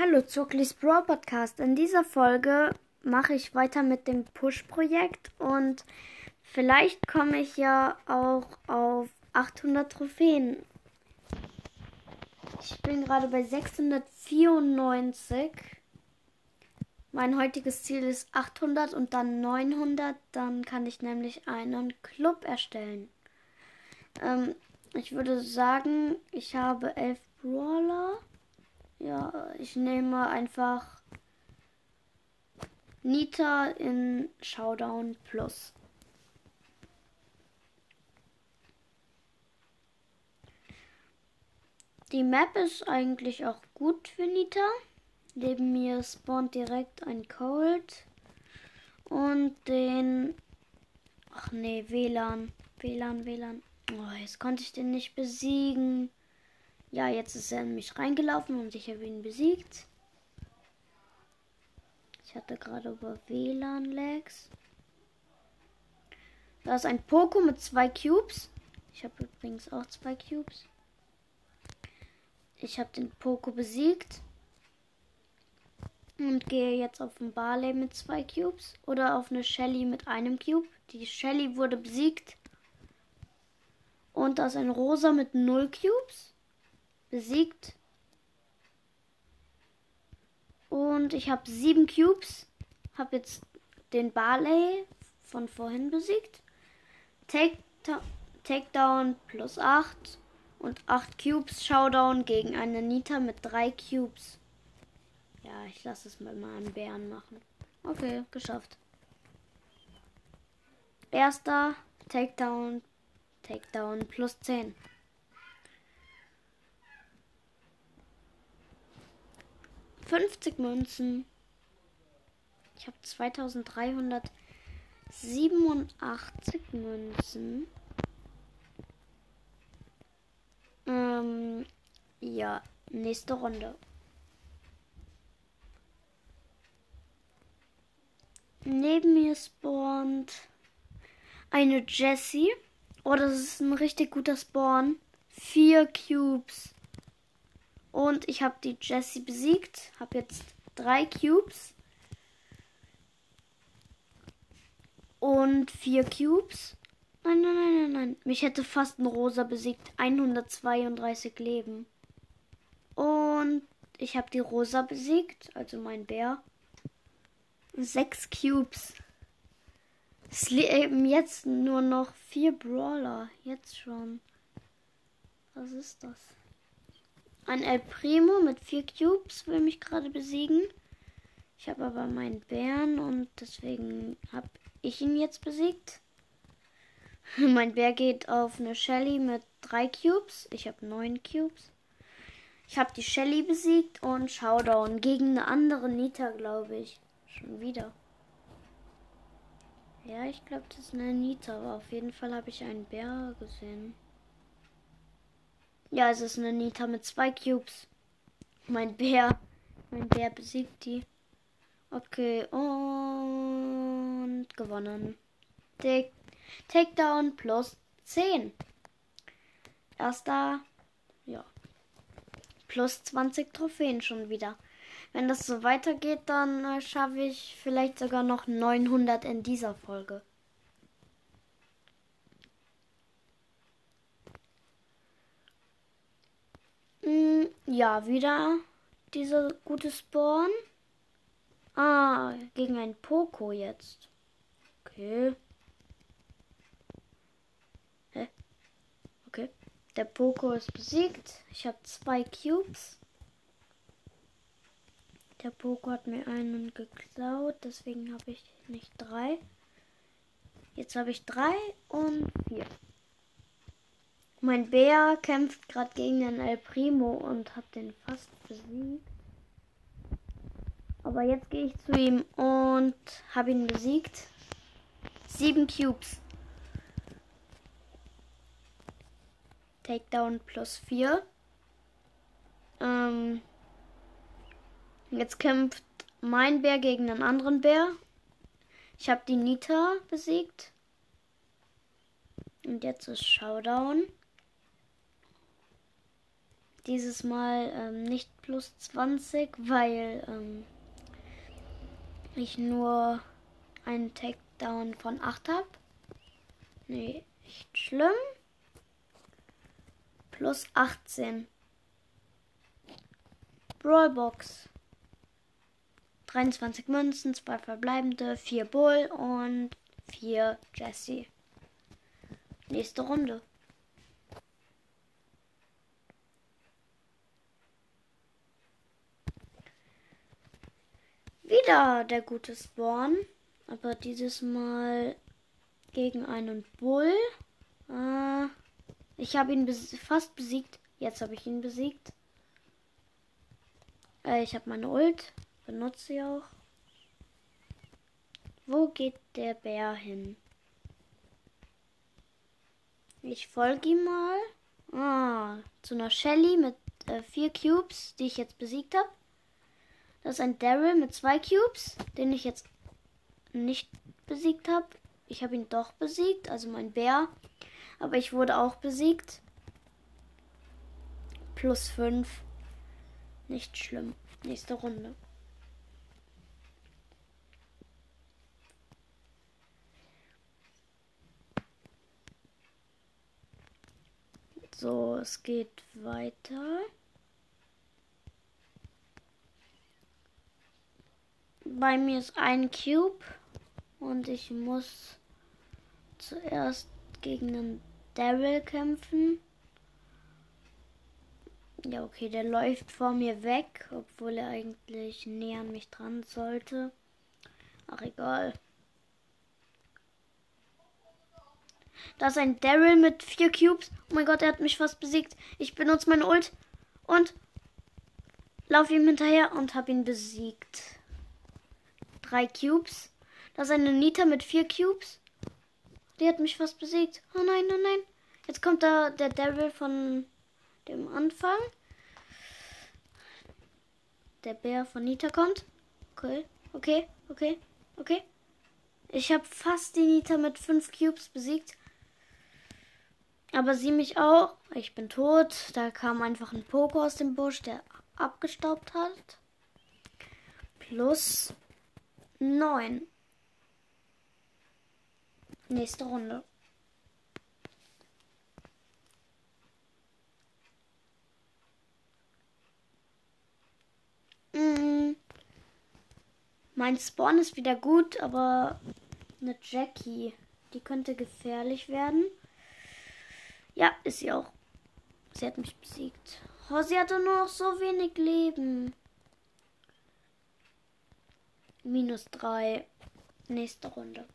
Hallo Zucklis Brawl Podcast. In dieser Folge mache ich weiter mit dem Push-Projekt und vielleicht komme ich ja auch auf 800 Trophäen. Ich bin gerade bei 694. Mein heutiges Ziel ist 800 und dann 900. Dann kann ich nämlich einen Club erstellen. Ähm, ich würde sagen, ich habe 11 Brawler. Ich nehme einfach Nita in Showdown Plus. Die Map ist eigentlich auch gut für Nita. Neben mir spawnt direkt ein Cold und den Ach nee, WLAN, WLAN, WLAN. Oh, jetzt konnte ich den nicht besiegen. Ja, jetzt ist er in mich reingelaufen und ich habe ihn besiegt. Ich hatte gerade über WLAN-Lags. Da ist ein Poco mit zwei Cubes. Ich habe übrigens auch zwei Cubes. Ich habe den Poco besiegt. Und gehe jetzt auf den Barley mit zwei Cubes. Oder auf eine Shelly mit einem Cube. Die Shelly wurde besiegt. Und da ist ein Rosa mit null Cubes besiegt. Und ich habe sieben Cubes. Habe jetzt den Barley von vorhin besiegt. Take, Takedown plus 8 und 8 Cubes Showdown gegen eine Nita mit 3 Cubes. Ja, ich lasse es mal einen Bären machen. Okay, geschafft. Erster Takedown, Takedown plus 10. 50 Münzen. Ich habe 2387 Münzen. Ähm, ja, nächste Runde. Neben mir spawnt eine Jessie. Oh, das ist ein richtig guter Spawn. Vier Cubes. Und ich habe die Jessie besiegt. Habe jetzt drei Cubes. Und vier Cubes. Nein, nein, nein, nein, nein. Mich hätte fast ein Rosa besiegt. 132 Leben. Und ich habe die Rosa besiegt. Also mein Bär. Sechs Cubes. Es leben jetzt nur noch vier Brawler. Jetzt schon. Was ist das? Ein El Primo mit vier Cubes will mich gerade besiegen. Ich habe aber meinen Bären und deswegen habe ich ihn jetzt besiegt. mein Bär geht auf eine Shelly mit drei Cubes. Ich habe neun Cubes. Ich habe die Shelly besiegt und Showdown gegen eine andere Nita, glaube ich. Schon wieder. Ja, ich glaube, das ist eine Nita, aber auf jeden Fall habe ich einen Bär gesehen. Ja, es ist eine Nita mit zwei Cubes. Mein Bär. Mein Bär besiegt die. Okay, und gewonnen. Take, Takedown plus 10. Erster, ja. Plus 20 Trophäen schon wieder. Wenn das so weitergeht, dann äh, schaffe ich vielleicht sogar noch 900 in dieser Folge. Mm, ja, wieder dieser gute Spawn. Ah, gegen ein Poco jetzt. Okay. Hä? Okay. Der Poco ist besiegt. Ich habe zwei Cubes. Der Poco hat mir einen geklaut, deswegen habe ich nicht drei. Jetzt habe ich drei und vier. Mein Bär kämpft gerade gegen den El Primo und hat den fast besiegt. Aber jetzt gehe ich zu ihm und habe ihn besiegt. Sieben Cubes. Takedown plus vier. Ähm, jetzt kämpft mein Bär gegen einen anderen Bär. Ich habe die Nita besiegt. Und jetzt ist Showdown. Dieses Mal ähm, nicht plus 20, weil ähm, ich nur einen Takedown von 8 habe. Nee, nicht schlimm. Plus 18. Brawlbox. 23 Münzen, 2 verbleibende, 4 Bull und 4 Jesse. Nächste Runde. Wieder der gute Spawn. Aber dieses Mal gegen einen Bull. Äh, ich habe ihn bes fast besiegt. Jetzt habe ich ihn besiegt. Äh, ich habe meine Ult. Benutze sie auch. Wo geht der Bär hin? Ich folge ihm mal. Ah, zu einer Shelly mit äh, vier Cubes, die ich jetzt besiegt habe. Das ist ein Daryl mit zwei Cubes, den ich jetzt nicht besiegt habe. Ich habe ihn doch besiegt, also mein Bär. Aber ich wurde auch besiegt. Plus 5. Nicht schlimm. Nächste Runde. So, es geht weiter. Bei mir ist ein Cube und ich muss zuerst gegen einen Daryl kämpfen. Ja, okay, der läuft vor mir weg, obwohl er eigentlich näher an mich dran sollte. Ach, egal. Da ist ein Daryl mit vier Cubes. Oh mein Gott, er hat mich fast besiegt. Ich benutze mein Ult und laufe ihm hinterher und habe ihn besiegt. Drei Cubes. Da ist eine Nita mit vier Cubes. Die hat mich fast besiegt. Oh nein, oh nein. Jetzt kommt da der Daryl von dem Anfang. Der Bär von Nita kommt. Okay, okay, okay, okay. Ich habe fast die Nita mit fünf Cubes besiegt. Aber sie mich auch. Ich bin tot. Da kam einfach ein Poko aus dem Busch, der abgestaubt hat. Plus 9. Nächste Runde. Mm. Mein Spawn ist wieder gut, aber eine Jackie, die könnte gefährlich werden. Ja, ist sie auch. Sie hat mich besiegt. Oh, sie hatte nur noch so wenig Leben. Minus drei. Nächste Runde.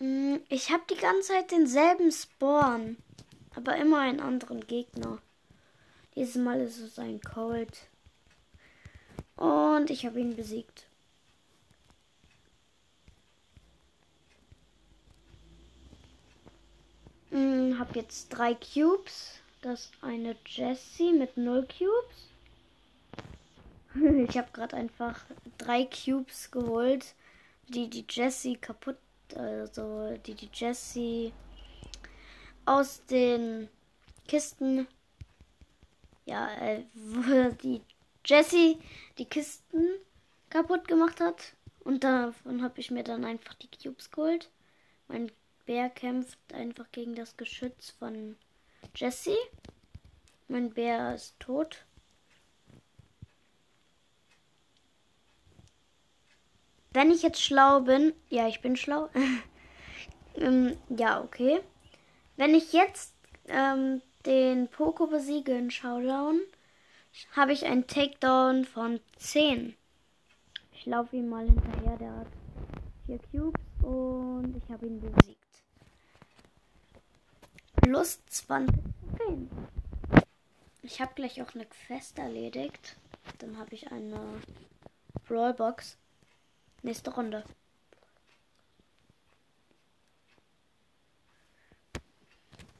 Mm, ich habe die ganze Zeit denselben Spawn. Aber immer einen anderen Gegner. Dieses Mal ist es ein Cold. Und ich habe ihn besiegt. Hm, hab jetzt drei Cubes. Das eine Jessie mit null Cubes. ich habe gerade einfach drei Cubes geholt, die die Jessie kaputt, also die die Jessie aus den Kisten, ja, äh, wo die Jessie die Kisten kaputt gemacht hat. Und davon habe ich mir dann einfach die Cubes geholt. Mein Bär kämpft einfach gegen das Geschütz von Jesse. Mein Bär ist tot. Wenn ich jetzt schlau bin, ja, ich bin schlau. ähm, ja, okay. Wenn ich jetzt ähm, den Poco besiege in Showdown, habe ich einen Takedown von 10. Ich laufe ihm mal hinterher, der hat 4 Cubes und ich habe ihn besiegt plus 20 Trophäen. Ich habe gleich auch eine Quest erledigt. Dann habe ich eine Brawlbox. Nächste Runde.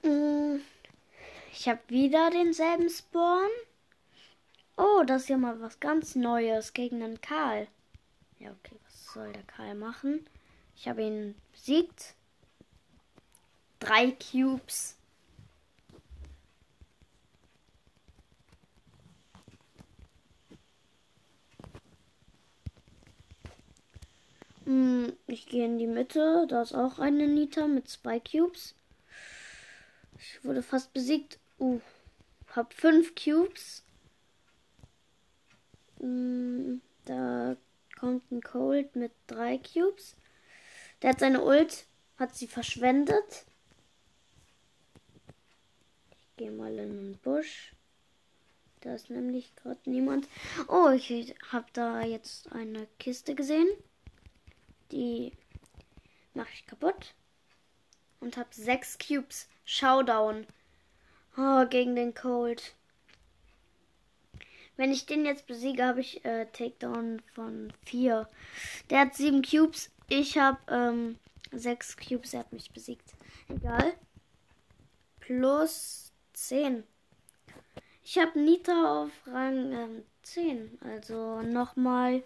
Mm, ich habe wieder denselben Spawn. Oh, das ist ja mal was ganz Neues gegen den Karl. Ja, okay, was soll der Karl machen? Ich habe ihn besiegt drei Cubes. Hm, ich gehe in die Mitte. Da ist auch eine Nita mit zwei Cubes. Ich wurde fast besiegt. Uh, hab fünf Cubes. Hm, da kommt ein Cold mit drei Cubes. Der hat seine Ult, hat sie verschwendet. Ich gehe mal in den Busch. Da ist nämlich gerade niemand. Oh, ich habe da jetzt eine Kiste gesehen. Die mache ich kaputt. Und habe sechs Cubes. Showdown. Oh, gegen den Cold. Wenn ich den jetzt besiege, habe ich äh, Takedown von 4. Der hat 7 Cubes. Ich habe ähm, 6 Cubes. Er hat mich besiegt. Egal. Plus 10. Ich habe Nita auf Rang ähm, 10. Also nochmal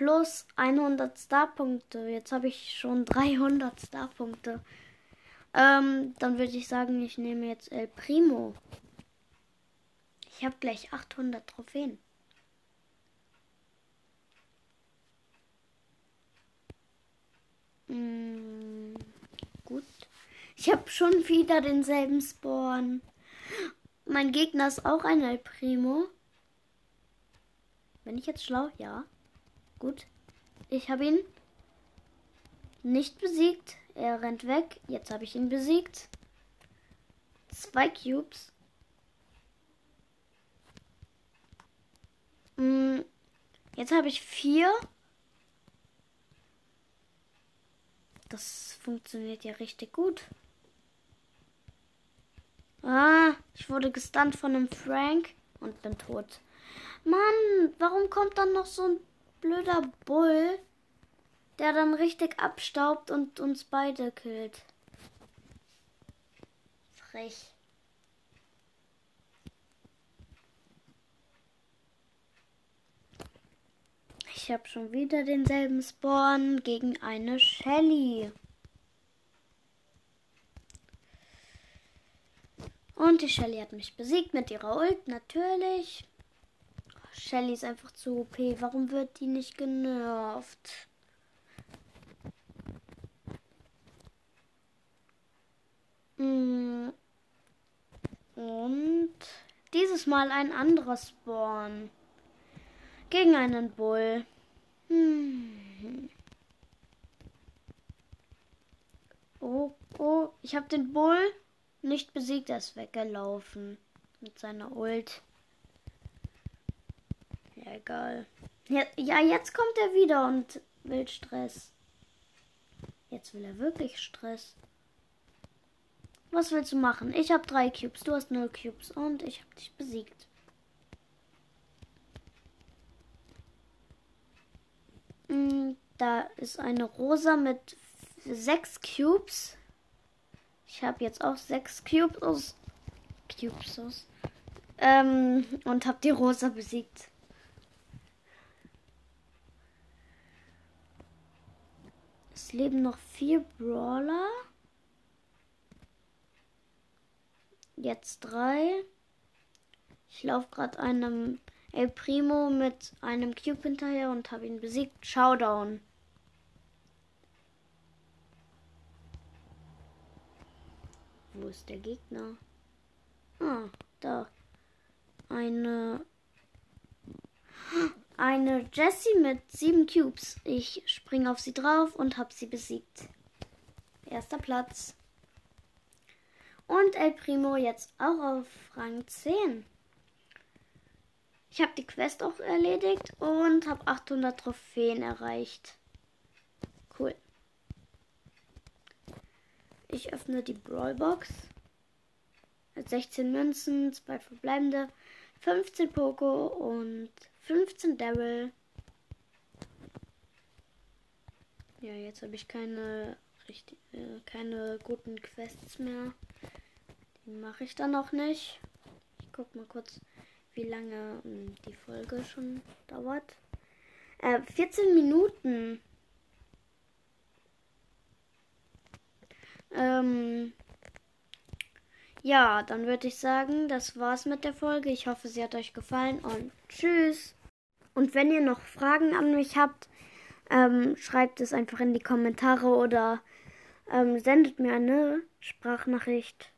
plus 100 Starpunkte. Jetzt habe ich schon 300 Starpunkte. Ähm, dann würde ich sagen, ich nehme jetzt El Primo. Ich habe gleich 800 Trophäen. Hm, gut. Ich habe schon wieder denselben Spawn. Mein Gegner ist auch ein El Primo. Bin ich jetzt schlau? Ja. Gut. Ich habe ihn nicht besiegt. Er rennt weg. Jetzt habe ich ihn besiegt. Zwei Cubes. Hm, jetzt habe ich vier. Das funktioniert ja richtig gut. Ah, ich wurde gestunt von einem Frank und bin tot. Mann, warum kommt dann noch so ein blöder Bull, der dann richtig abstaubt und uns beide killt? Frech. Ich habe schon wieder denselben Spawn gegen eine Shelly. Und die Shelly hat mich besiegt mit ihrer Ult, natürlich. Shelly ist einfach zu OP. Warum wird die nicht genervt? Mm. Und dieses Mal ein anderer Spawn. Gegen einen Bull. Hm. Oh, oh, ich habe den Bull nicht besiegt, er ist weggelaufen mit seiner Ult. Egal. Ja, ja, jetzt kommt er wieder und will Stress. Jetzt will er wirklich Stress. Was willst du machen? Ich habe drei Cubes, du hast null Cubes und ich habe dich besiegt. Mm, da ist eine Rosa mit sechs Cubes. Ich habe jetzt auch sechs Cubes. Cubes. Ähm, und habe die Rosa besiegt. Leben noch vier Brawler. Jetzt drei. Ich laufe gerade einem El Primo mit einem Cube hinterher und habe ihn besiegt. Showdown. Wo ist der Gegner? Ah, da. Eine. Eine Jessie mit sieben Cubes. Ich springe auf sie drauf und habe sie besiegt. Erster Platz. Und El Primo jetzt auch auf Rang 10. Ich habe die Quest auch erledigt und habe 800 Trophäen erreicht. Cool. Ich öffne die Brawlbox. 16 Münzen, 2 verbleibende, 15 Poco und 15 Daryl. Ja, jetzt habe ich keine richtig, äh, keine guten Quests mehr. Die mache ich dann auch nicht. Ich guck mal kurz wie lange hm, die Folge schon dauert. Äh, 14 Minuten. Ähm, ja, dann würde ich sagen, das war's mit der Folge. Ich hoffe, sie hat euch gefallen und tschüss. Und wenn ihr noch Fragen an mich habt, ähm, schreibt es einfach in die Kommentare oder ähm, sendet mir eine Sprachnachricht.